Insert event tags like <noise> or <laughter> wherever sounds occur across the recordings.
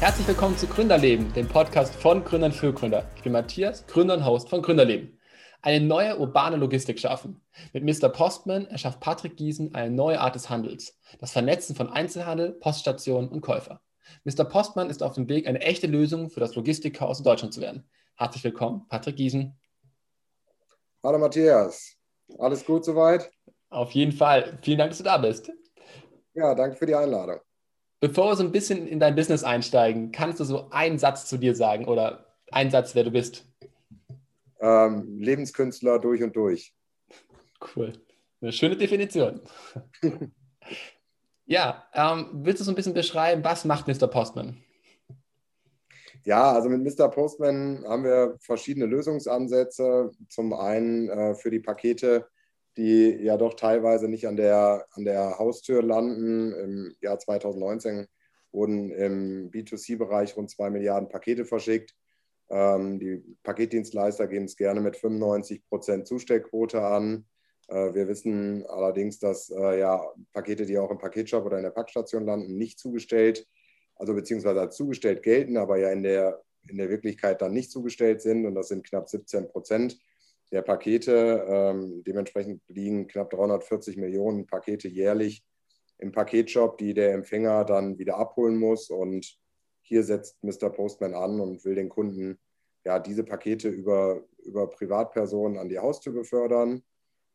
Herzlich willkommen zu Gründerleben, dem Podcast von Gründern für Gründer. Ich bin Matthias, Gründer und Host von Gründerleben. Eine neue urbane Logistik schaffen. Mit Mr. Postman erschafft Patrick Giesen eine neue Art des Handels. Das Vernetzen von Einzelhandel, Poststationen und Käufer. Mr. Postman ist auf dem Weg, eine echte Lösung für das Logistikchaos in Deutschland zu werden. Herzlich willkommen, Patrick Giesen. Hallo Matthias, alles gut soweit? Auf jeden Fall. Vielen Dank, dass du da bist. Ja, danke für die Einladung. Bevor wir so ein bisschen in dein Business einsteigen, kannst du so einen Satz zu dir sagen oder einen Satz, wer du bist? Ähm, Lebenskünstler durch und durch. Cool. Eine schöne Definition. <laughs> ja, ähm, willst du so ein bisschen beschreiben, was macht Mr. Postman? Ja, also mit Mr. Postman haben wir verschiedene Lösungsansätze. Zum einen äh, für die Pakete, die ja doch teilweise nicht an der, an der Haustür landen. Im Jahr 2019 wurden im B2C-Bereich rund 2 Milliarden Pakete verschickt. Ähm, die Paketdienstleister geben es gerne mit 95 Prozent Zustellquote an. Äh, wir wissen allerdings, dass äh, ja, Pakete, die auch im Paketshop oder in der Packstation landen, nicht zugestellt, also beziehungsweise als zugestellt gelten, aber ja in der, in der Wirklichkeit dann nicht zugestellt sind. Und das sind knapp 17 Prozent der Pakete. Ähm, dementsprechend liegen knapp 340 Millionen Pakete jährlich im Paketshop, die der Empfänger dann wieder abholen muss. Und hier setzt Mr. Postman an und will den Kunden ja, diese Pakete über, über Privatpersonen an die Haustür befördern.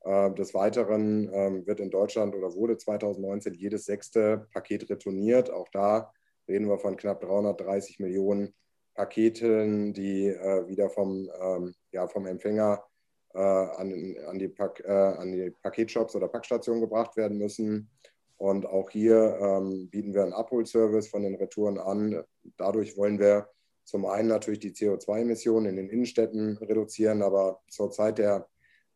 Äh, des Weiteren ähm, wird in Deutschland oder wurde 2019 jedes sechste Paket retourniert. Auch da reden wir von knapp 330 Millionen Paketen, die äh, wieder vom, ähm, ja, vom Empfänger äh, an, an, die Pak, äh, an die Paketshops oder Packstationen gebracht werden müssen. Und auch hier ähm, bieten wir einen Abholservice von den Retouren an. Dadurch wollen wir zum einen natürlich die CO2-Emissionen in den Innenstädten reduzieren, aber zur Zeit der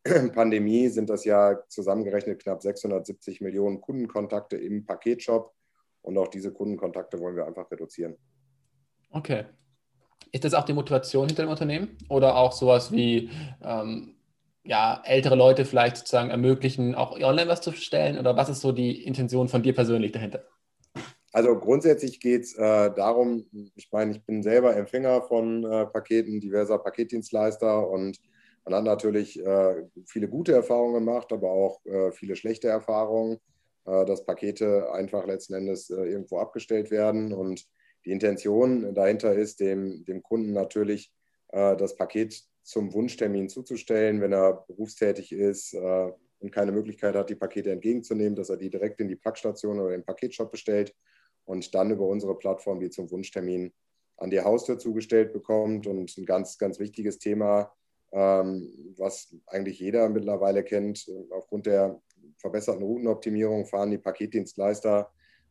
<clears throat> Pandemie sind das ja zusammengerechnet knapp 670 Millionen Kundenkontakte im Paketshop. Und auch diese Kundenkontakte wollen wir einfach reduzieren. Okay. Ist das auch die Motivation hinter dem Unternehmen? Oder auch sowas wie ähm, ja, ältere Leute vielleicht sozusagen ermöglichen, auch online was zu stellen? Oder was ist so die Intention von dir persönlich dahinter? Also grundsätzlich geht es äh, darum, ich meine, ich bin selber Empfänger von äh, Paketen diverser Paketdienstleister und man hat natürlich äh, viele gute Erfahrungen gemacht, aber auch äh, viele schlechte Erfahrungen, äh, dass Pakete einfach letzten Endes äh, irgendwo abgestellt werden. Und die Intention dahinter ist, dem, dem Kunden natürlich das Paket zum Wunschtermin zuzustellen, wenn er berufstätig ist äh, und keine Möglichkeit hat, die Pakete entgegenzunehmen, dass er die direkt in die Packstation oder den Paketshop bestellt und dann über unsere Plattform die zum Wunschtermin an die Haustür zugestellt bekommt. Und ein ganz, ganz wichtiges Thema, ähm, was eigentlich jeder mittlerweile kennt, aufgrund der verbesserten Routenoptimierung fahren die Paketdienstleister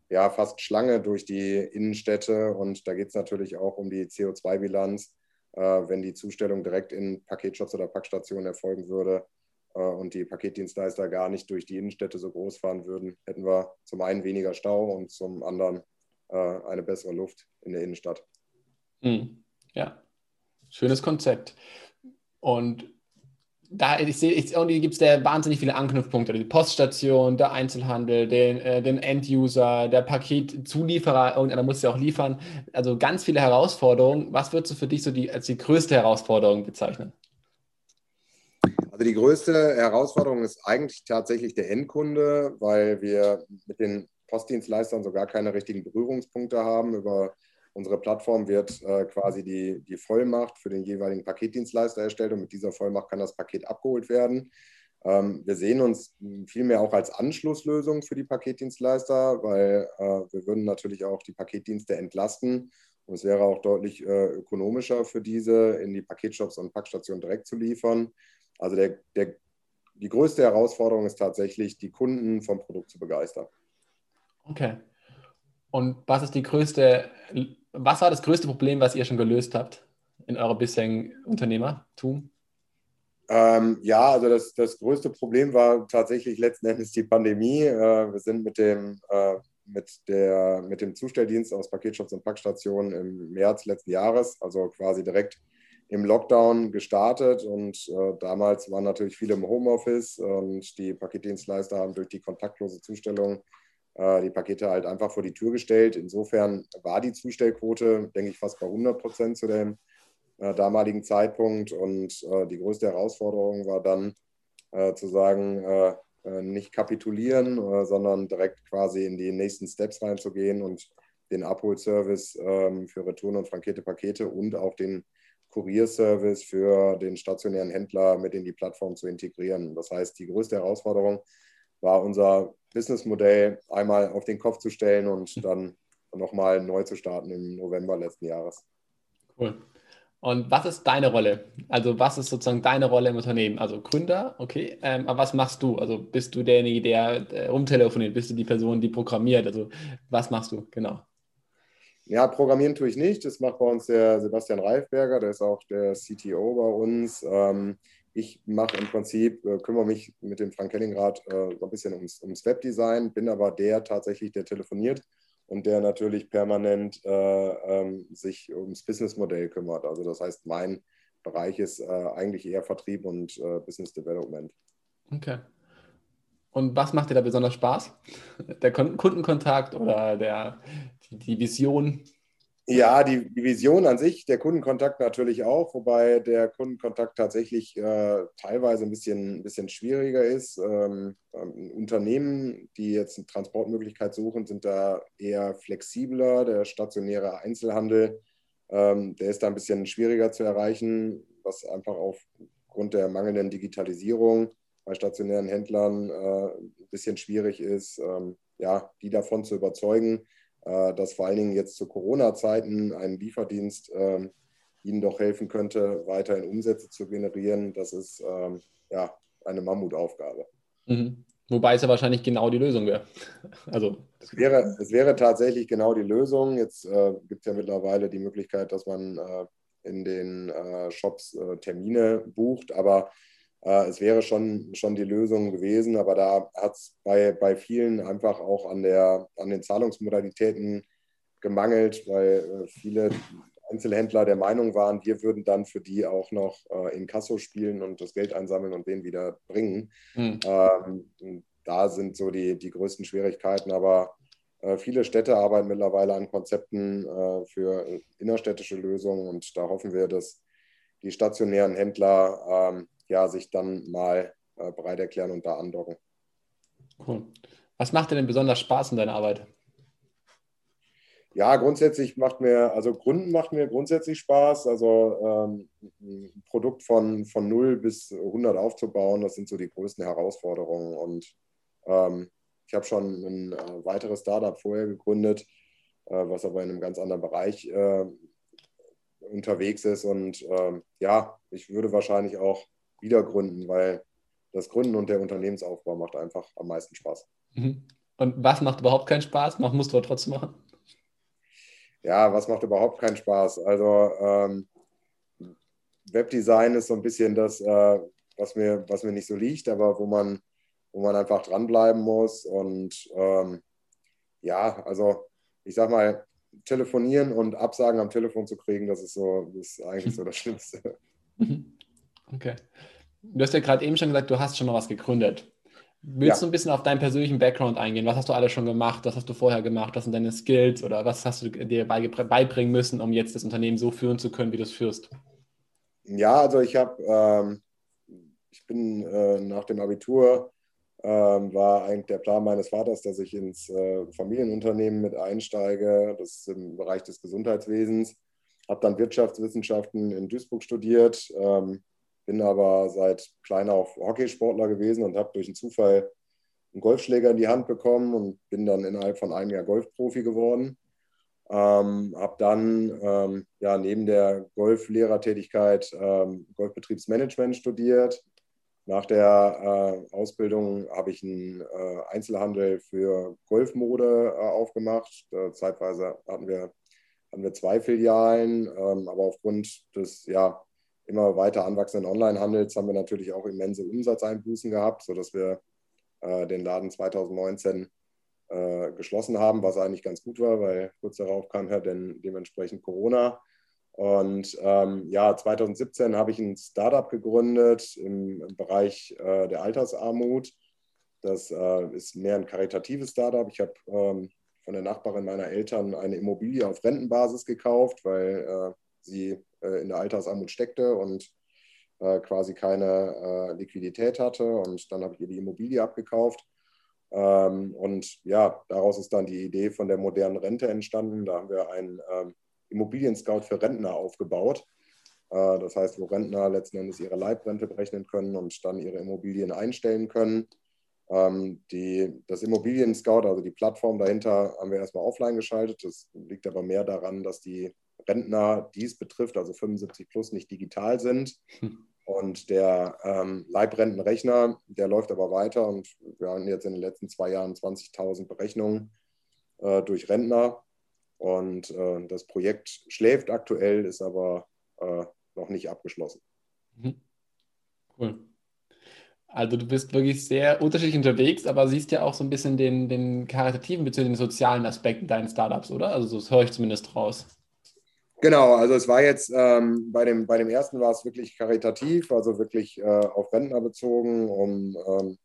ja fast Schlange durch die Innenstädte und da geht es natürlich auch um die CO2-Bilanz äh, wenn die Zustellung direkt in Paketshops oder Packstationen erfolgen würde äh, und die Paketdienstleister gar nicht durch die Innenstädte so groß fahren würden, hätten wir zum einen weniger Stau und zum anderen äh, eine bessere Luft in der Innenstadt. Hm. Ja, schönes Konzept. Und da ich sehe, ich, irgendwie gibt es da wahnsinnig viele Anknüpfpunkte. Die Poststation, der Einzelhandel, den, äh, den End-User, der Paketzulieferer, irgendeiner muss ja auch liefern. Also ganz viele Herausforderungen. Was würdest du für dich so die, als die größte Herausforderung bezeichnen? Also die größte Herausforderung ist eigentlich tatsächlich der Endkunde, weil wir mit den Postdienstleistern so gar keine richtigen Berührungspunkte haben über Unsere Plattform wird äh, quasi die, die Vollmacht für den jeweiligen Paketdienstleister erstellt und mit dieser Vollmacht kann das Paket abgeholt werden. Ähm, wir sehen uns vielmehr auch als Anschlusslösung für die Paketdienstleister, weil äh, wir würden natürlich auch die Paketdienste entlasten und es wäre auch deutlich äh, ökonomischer für diese, in die Paketshops und Packstationen direkt zu liefern. Also der, der, die größte Herausforderung ist tatsächlich, die Kunden vom Produkt zu begeistern. Okay. Und was ist die größte was war das größte Problem, was ihr schon gelöst habt in eurem bisherigen Unternehmertum? Ähm, ja, also das, das größte Problem war tatsächlich letzten Endes die Pandemie. Äh, wir sind mit dem, äh, mit, der, mit dem Zustelldienst aus Paketshops und Packstationen im März letzten Jahres, also quasi direkt im Lockdown gestartet. Und äh, damals waren natürlich viele im Homeoffice und die Paketdienstleister haben durch die kontaktlose Zustellung die Pakete halt einfach vor die Tür gestellt. Insofern war die Zustellquote, denke ich, fast bei 100 Prozent zu dem äh, damaligen Zeitpunkt. Und äh, die größte Herausforderung war dann äh, zu sagen, äh, äh, nicht kapitulieren, sondern direkt quasi in die nächsten Steps reinzugehen und den Abholservice ähm, für Return- und frankierte Pakete und auch den Kurierservice für den stationären Händler mit in die Plattform zu integrieren. Das heißt, die größte Herausforderung war unser Businessmodell einmal auf den Kopf zu stellen und dann nochmal neu zu starten im November letzten Jahres. Cool. Und was ist deine Rolle? Also was ist sozusagen deine Rolle im Unternehmen? Also Gründer, okay, ähm, aber was machst du? Also bist du derjenige, der, der rumtelefoniert? Bist du die Person, die programmiert? Also was machst du? Genau. Ja, programmieren tue ich nicht. Das macht bei uns der Sebastian Reifberger, der ist auch der CTO bei uns. Ähm, ich mache im Prinzip, äh, kümmere mich mit dem Frank Kellingrad äh, so ein bisschen ums, ums Webdesign, bin aber der tatsächlich, der telefoniert und der natürlich permanent äh, ähm, sich ums Businessmodell kümmert. Also das heißt, mein Bereich ist äh, eigentlich eher Vertrieb und äh, Business Development. Okay. Und was macht dir da besonders Spaß? Der Kundenkontakt oder der, die, die Vision? Ja, die, Vision an sich, der Kundenkontakt natürlich auch, wobei der Kundenkontakt tatsächlich äh, teilweise ein bisschen, ein bisschen schwieriger ist. Ähm, ähm, Unternehmen, die jetzt eine Transportmöglichkeit suchen, sind da eher flexibler. Der stationäre Einzelhandel, ähm, der ist da ein bisschen schwieriger zu erreichen, was einfach aufgrund der mangelnden Digitalisierung bei stationären Händlern äh, ein bisschen schwierig ist, ähm, ja, die davon zu überzeugen dass vor allen Dingen jetzt zu Corona-Zeiten ein Lieferdienst ähm, ihnen doch helfen könnte, weiterhin Umsätze zu generieren. Das ist ähm, ja eine Mammutaufgabe. Mhm. Wobei es ja wahrscheinlich genau die Lösung wäre. <laughs> Also, es, wäre, es wäre tatsächlich genau die Lösung. Jetzt äh, gibt es ja mittlerweile die Möglichkeit, dass man äh, in den äh, Shops äh, Termine bucht, aber äh, es wäre schon, schon die Lösung gewesen, aber da hat es bei, bei vielen einfach auch an, der, an den Zahlungsmodalitäten gemangelt, weil äh, viele Einzelhändler der Meinung waren, wir würden dann für die auch noch äh, in Kasso spielen und das Geld einsammeln und den wieder bringen. Mhm. Ähm, da sind so die, die größten Schwierigkeiten, aber äh, viele Städte arbeiten mittlerweile an Konzepten äh, für innerstädtische Lösungen und da hoffen wir, dass die stationären Händler ähm, ja, sich dann mal äh, bereit erklären und da andocken. Cool. Was macht dir denn besonders Spaß in deiner Arbeit? Ja, grundsätzlich macht mir, also Gründen macht mir grundsätzlich Spaß. Also ähm, ein Produkt von, von 0 bis 100 aufzubauen, das sind so die größten Herausforderungen. Und ähm, ich habe schon ein äh, weiteres Startup vorher gegründet, äh, was aber in einem ganz anderen Bereich äh, unterwegs ist. Und ähm, ja, ich würde wahrscheinlich auch wieder gründen, weil das Gründen und der Unternehmensaufbau macht einfach am meisten Spaß. Mhm. Und was macht überhaupt keinen Spaß? Musst du aber trotzdem machen? Ja, was macht überhaupt keinen Spaß? Also ähm, Webdesign ist so ein bisschen das, äh, was, mir, was mir nicht so liegt, aber wo man, wo man einfach dranbleiben muss. Und ähm, ja, also ich sag mal, telefonieren und Absagen am Telefon zu kriegen, das ist so, das ist eigentlich so das <laughs> Schlimmste. Mhm. Okay. Du hast ja gerade eben schon gesagt, du hast schon mal was gegründet. Willst ja. du ein bisschen auf deinen persönlichen Background eingehen? Was hast du alles schon gemacht? Was hast du vorher gemacht? Was sind deine Skills oder was hast du dir beibringen müssen, um jetzt das Unternehmen so führen zu können, wie du es führst? Ja, also ich habe, ähm, ich bin äh, nach dem Abitur, ähm, war eigentlich der Plan meines Vaters, dass ich ins äh, Familienunternehmen mit einsteige, das ist im Bereich des Gesundheitswesens. Habe dann Wirtschaftswissenschaften in Duisburg studiert, ähm, bin aber seit klein auf Hockeysportler gewesen und habe durch einen Zufall einen Golfschläger in die Hand bekommen und bin dann innerhalb von einem Jahr Golfprofi geworden. Ähm, habe dann ähm, ja, neben der Golflehrertätigkeit ähm, Golfbetriebsmanagement studiert. Nach der äh, Ausbildung habe ich einen äh, Einzelhandel für Golfmode äh, aufgemacht. Äh, zeitweise hatten wir, hatten wir zwei Filialen, ähm, aber aufgrund des ja, immer weiter anwachsenden Onlinehandels haben wir natürlich auch immense Umsatzeinbußen gehabt, sodass wir äh, den Laden 2019 äh, geschlossen haben, was eigentlich ganz gut war, weil kurz darauf kam ja dann dementsprechend Corona. Und ähm, ja, 2017 habe ich ein Startup gegründet im, im Bereich äh, der Altersarmut. Das äh, ist mehr ein karitatives Startup. Ich habe ähm, von der Nachbarin meiner Eltern eine Immobilie auf Rentenbasis gekauft, weil äh, sie äh, in der Altersarmut steckte und äh, quasi keine äh, Liquidität hatte. Und dann habe ich ihr die Immobilie abgekauft. Ähm, und ja, daraus ist dann die Idee von der modernen Rente entstanden. Da haben wir einen ähm, Immobilien-Scout für Rentner aufgebaut. Das heißt, wo Rentner letzten Endes ihre Leibrente berechnen können und dann ihre Immobilien einstellen können. Ähm, die, das Immobilien-Scout, also die Plattform dahinter, haben wir erstmal offline geschaltet. Das liegt aber mehr daran, dass die Rentner, die es betrifft, also 75 plus, nicht digital sind. Hm. Und der ähm, Leibrentenrechner, der läuft aber weiter und wir haben jetzt in den letzten zwei Jahren 20.000 Berechnungen äh, durch Rentner. Und äh, das Projekt schläft aktuell, ist aber äh, noch nicht abgeschlossen. Mhm. Cool. Also du bist wirklich sehr unterschiedlich unterwegs, aber siehst ja auch so ein bisschen den, den karitativen bzw. den sozialen Aspekt deinen Startups, oder? Also das höre ich zumindest raus. Genau, also es war jetzt ähm, bei, dem, bei dem ersten war es wirklich karitativ, also wirklich äh, auf Rentner bezogen, um ähm,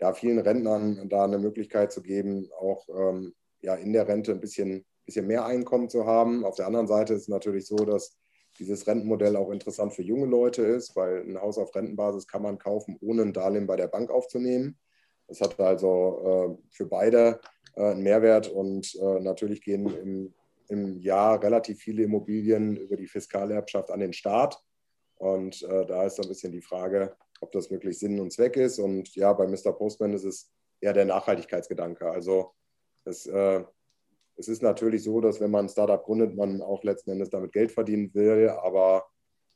ja, vielen Rentnern da eine Möglichkeit zu geben, auch ähm, ja, in der Rente ein bisschen, bisschen mehr Einkommen zu haben. Auf der anderen Seite ist es natürlich so, dass dieses Rentenmodell auch interessant für junge Leute ist, weil ein Haus auf Rentenbasis kann man kaufen, ohne ein Darlehen bei der Bank aufzunehmen. Das hat also äh, für beide äh, einen Mehrwert und äh, natürlich gehen im im Jahr relativ viele Immobilien über die Fiskalerbschaft an den Staat. Und äh, da ist so ein bisschen die Frage, ob das wirklich Sinn und Zweck ist. Und ja, bei Mr. Postman ist es eher der Nachhaltigkeitsgedanke. Also es, äh, es ist natürlich so, dass wenn man ein Startup gründet, man auch letzten Endes damit Geld verdienen will. Aber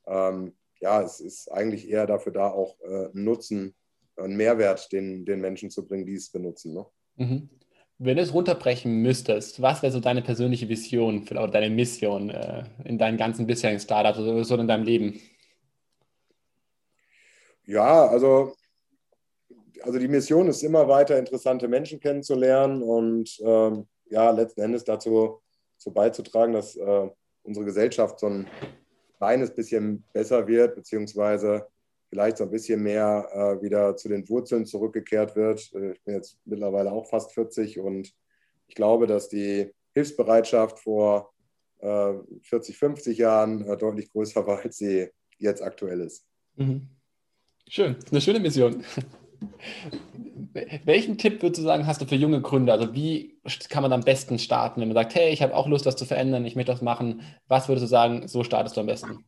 ähm, ja, es ist eigentlich eher dafür da, auch äh, einen Nutzen, einen Mehrwert den, den Menschen zu bringen, die es benutzen. Ne? Mhm. Wenn du es runterbrechen müsstest, was wäre so deine persönliche Vision oder deine Mission äh, in deinen ganzen bisherigen Startups oder so in deinem Leben? Ja, also, also die Mission ist immer weiter, interessante Menschen kennenzulernen und ähm, ja, letzten Endes dazu, dazu beizutragen, dass äh, unsere Gesellschaft so ein kleines bisschen besser wird, beziehungsweise vielleicht so ein bisschen mehr äh, wieder zu den Wurzeln zurückgekehrt wird. Äh, ich bin jetzt mittlerweile auch fast 40 und ich glaube, dass die Hilfsbereitschaft vor äh, 40, 50 Jahren äh, deutlich größer war, als sie jetzt aktuell ist. Mhm. Schön, eine schöne Mission. <laughs> Welchen Tipp würdest du sagen, hast du für junge Gründer? Also wie kann man am besten starten, wenn man sagt, hey, ich habe auch Lust, das zu verändern, ich möchte das machen. Was würdest du sagen, so startest du am besten?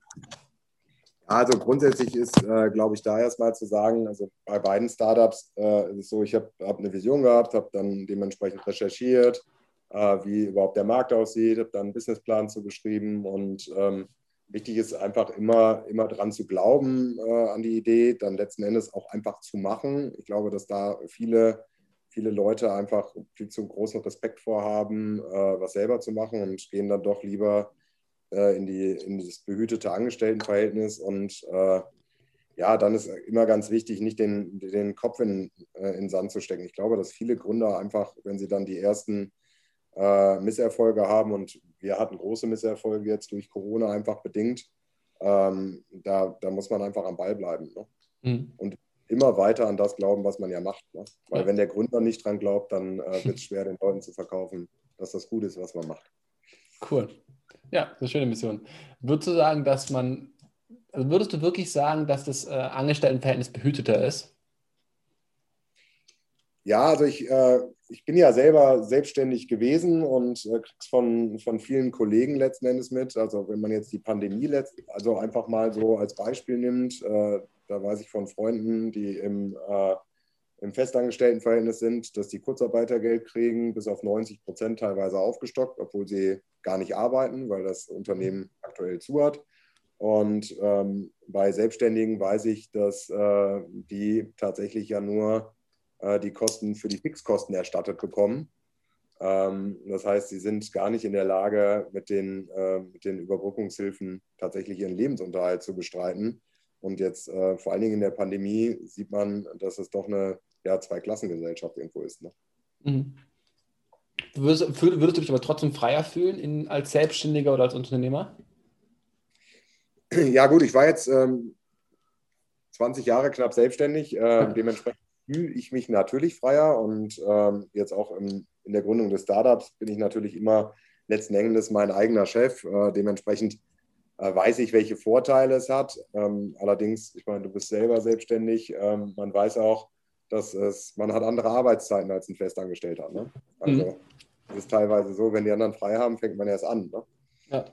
Also grundsätzlich ist, äh, glaube ich, da erstmal zu sagen, also bei beiden Startups äh, ist es so, ich habe hab eine Vision gehabt, habe dann dementsprechend recherchiert, äh, wie überhaupt der Markt aussieht, habe dann einen Businessplan zugeschrieben und ähm, wichtig ist einfach immer, immer dran zu glauben äh, an die Idee, dann letzten Endes auch einfach zu machen. Ich glaube, dass da viele, viele Leute einfach viel zu großen Respekt vorhaben, äh, was selber zu machen und gehen dann doch lieber äh, in, die, in das behütete Angestelltenverhältnis. Und äh, ja, dann ist immer ganz wichtig, nicht den, den Kopf in, äh, in den Sand zu stecken. Ich glaube, dass viele Gründer einfach, wenn sie dann die ersten äh, Misserfolge haben, und wir hatten große Misserfolge jetzt durch Corona einfach bedingt, ähm, da, da muss man einfach am Ball bleiben. Ne? Mhm. Und immer weiter an das glauben, was man ja macht. Ne? Weil ja. wenn der Gründer nicht dran glaubt, dann äh, wird es schwer, den Leuten zu verkaufen, dass das gut ist, was man macht. Cool. Ja, eine schöne Mission. Würdest du sagen, dass man, also würdest du wirklich sagen, dass das äh, Angestelltenverhältnis behüteter ist? Ja, also ich, äh, ich bin ja selber selbstständig gewesen und äh, krieg's von, von vielen Kollegen letzten Endes mit. Also wenn man jetzt die Pandemie letzt, also einfach mal so als Beispiel nimmt, äh, da weiß ich von Freunden, die im äh, im Festangestelltenverhältnis sind, dass die Kurzarbeitergeld kriegen, bis auf 90 Prozent teilweise aufgestockt, obwohl sie gar nicht arbeiten, weil das Unternehmen aktuell zu hat. Und ähm, bei Selbstständigen weiß ich, dass äh, die tatsächlich ja nur äh, die Kosten für die Fixkosten erstattet bekommen. Ähm, das heißt, sie sind gar nicht in der Lage, mit den, äh, mit den Überbrückungshilfen tatsächlich ihren Lebensunterhalt zu bestreiten. Und jetzt äh, vor allen Dingen in der Pandemie sieht man, dass es doch eine ja, Zweiklassengesellschaft irgendwo ist. Ne? Mhm. Würdest, würdest, du dich aber trotzdem freier fühlen in, als Selbstständiger oder als Unternehmer? Ja, gut, ich war jetzt ähm, 20 Jahre knapp selbstständig. Äh, dementsprechend fühle ich mich natürlich freier und ähm, jetzt auch im, in der Gründung des Startups bin ich natürlich immer letzten Endes mein eigener Chef. Äh, dementsprechend äh, weiß ich, welche Vorteile es hat. Ähm, allerdings, ich meine, du bist selber selbstständig. Ähm, man weiß auch, dass es, man hat andere Arbeitszeiten als ein Festangestellter. Ne? Also mhm. Es ist teilweise so, wenn die anderen frei haben, fängt man erst an. Ne? Ja.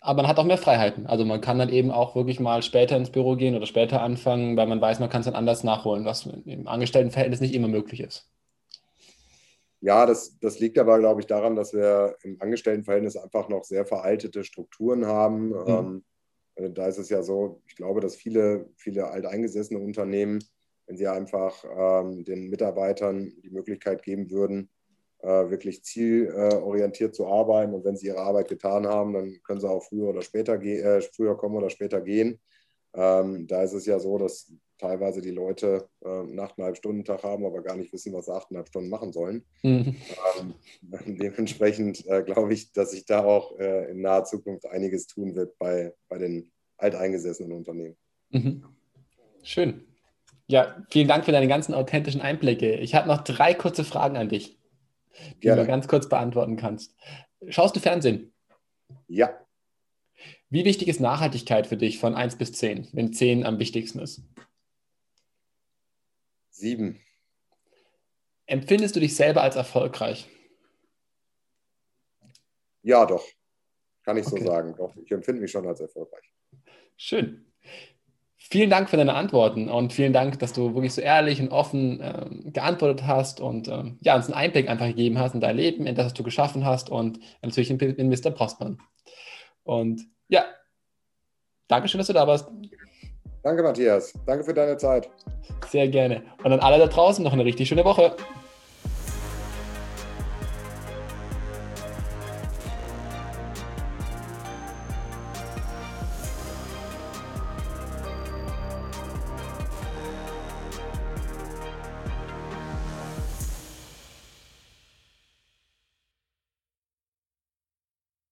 Aber man hat auch mehr Freiheiten. Also man kann dann eben auch wirklich mal später ins Büro gehen oder später anfangen, weil man weiß, man kann es dann anders nachholen, was im Angestelltenverhältnis nicht immer möglich ist. Ja, das, das liegt aber, glaube ich, daran, dass wir im Angestelltenverhältnis einfach noch sehr veraltete Strukturen haben. Mhm. Ähm, äh, da ist es ja so, ich glaube, dass viele, viele alteingesessene Unternehmen, wenn sie einfach ähm, den Mitarbeitern die Möglichkeit geben würden, wirklich zielorientiert zu arbeiten und wenn sie ihre Arbeit getan haben, dann können sie auch früher oder später äh, früher kommen oder später gehen. Ähm, da ist es ja so, dass teilweise die Leute äh, einen 8,5-Stunden-Tag haben, aber gar nicht wissen, was sie 8,5 Stunden machen sollen. Mhm. Ähm, <laughs> dementsprechend äh, glaube ich, dass sich da auch äh, in naher Zukunft einiges tun wird bei, bei den alteingesessenen Unternehmen. Mhm. Schön. Ja, vielen Dank für deine ganzen authentischen Einblicke. Ich habe noch drei kurze Fragen an dich, die Gerne. du ganz kurz beantworten kannst. Schaust du Fernsehen? Ja. Wie wichtig ist Nachhaltigkeit für dich von 1 bis 10, wenn 10 am wichtigsten ist? Sieben. Empfindest du dich selber als erfolgreich? Ja, doch. Kann ich okay. so sagen. Doch, ich empfinde mich schon als erfolgreich. Schön. Vielen Dank für deine Antworten und vielen Dank, dass du wirklich so ehrlich und offen ähm, geantwortet hast und ähm, ja, uns einen Einblick einfach gegeben hast in dein Leben, in das, was du geschaffen hast und natürlich in, in Mr. Postman. Und ja, Dankeschön, dass du da warst. Danke, Matthias. Danke für deine Zeit. Sehr gerne. Und an alle da draußen noch eine richtig schöne Woche.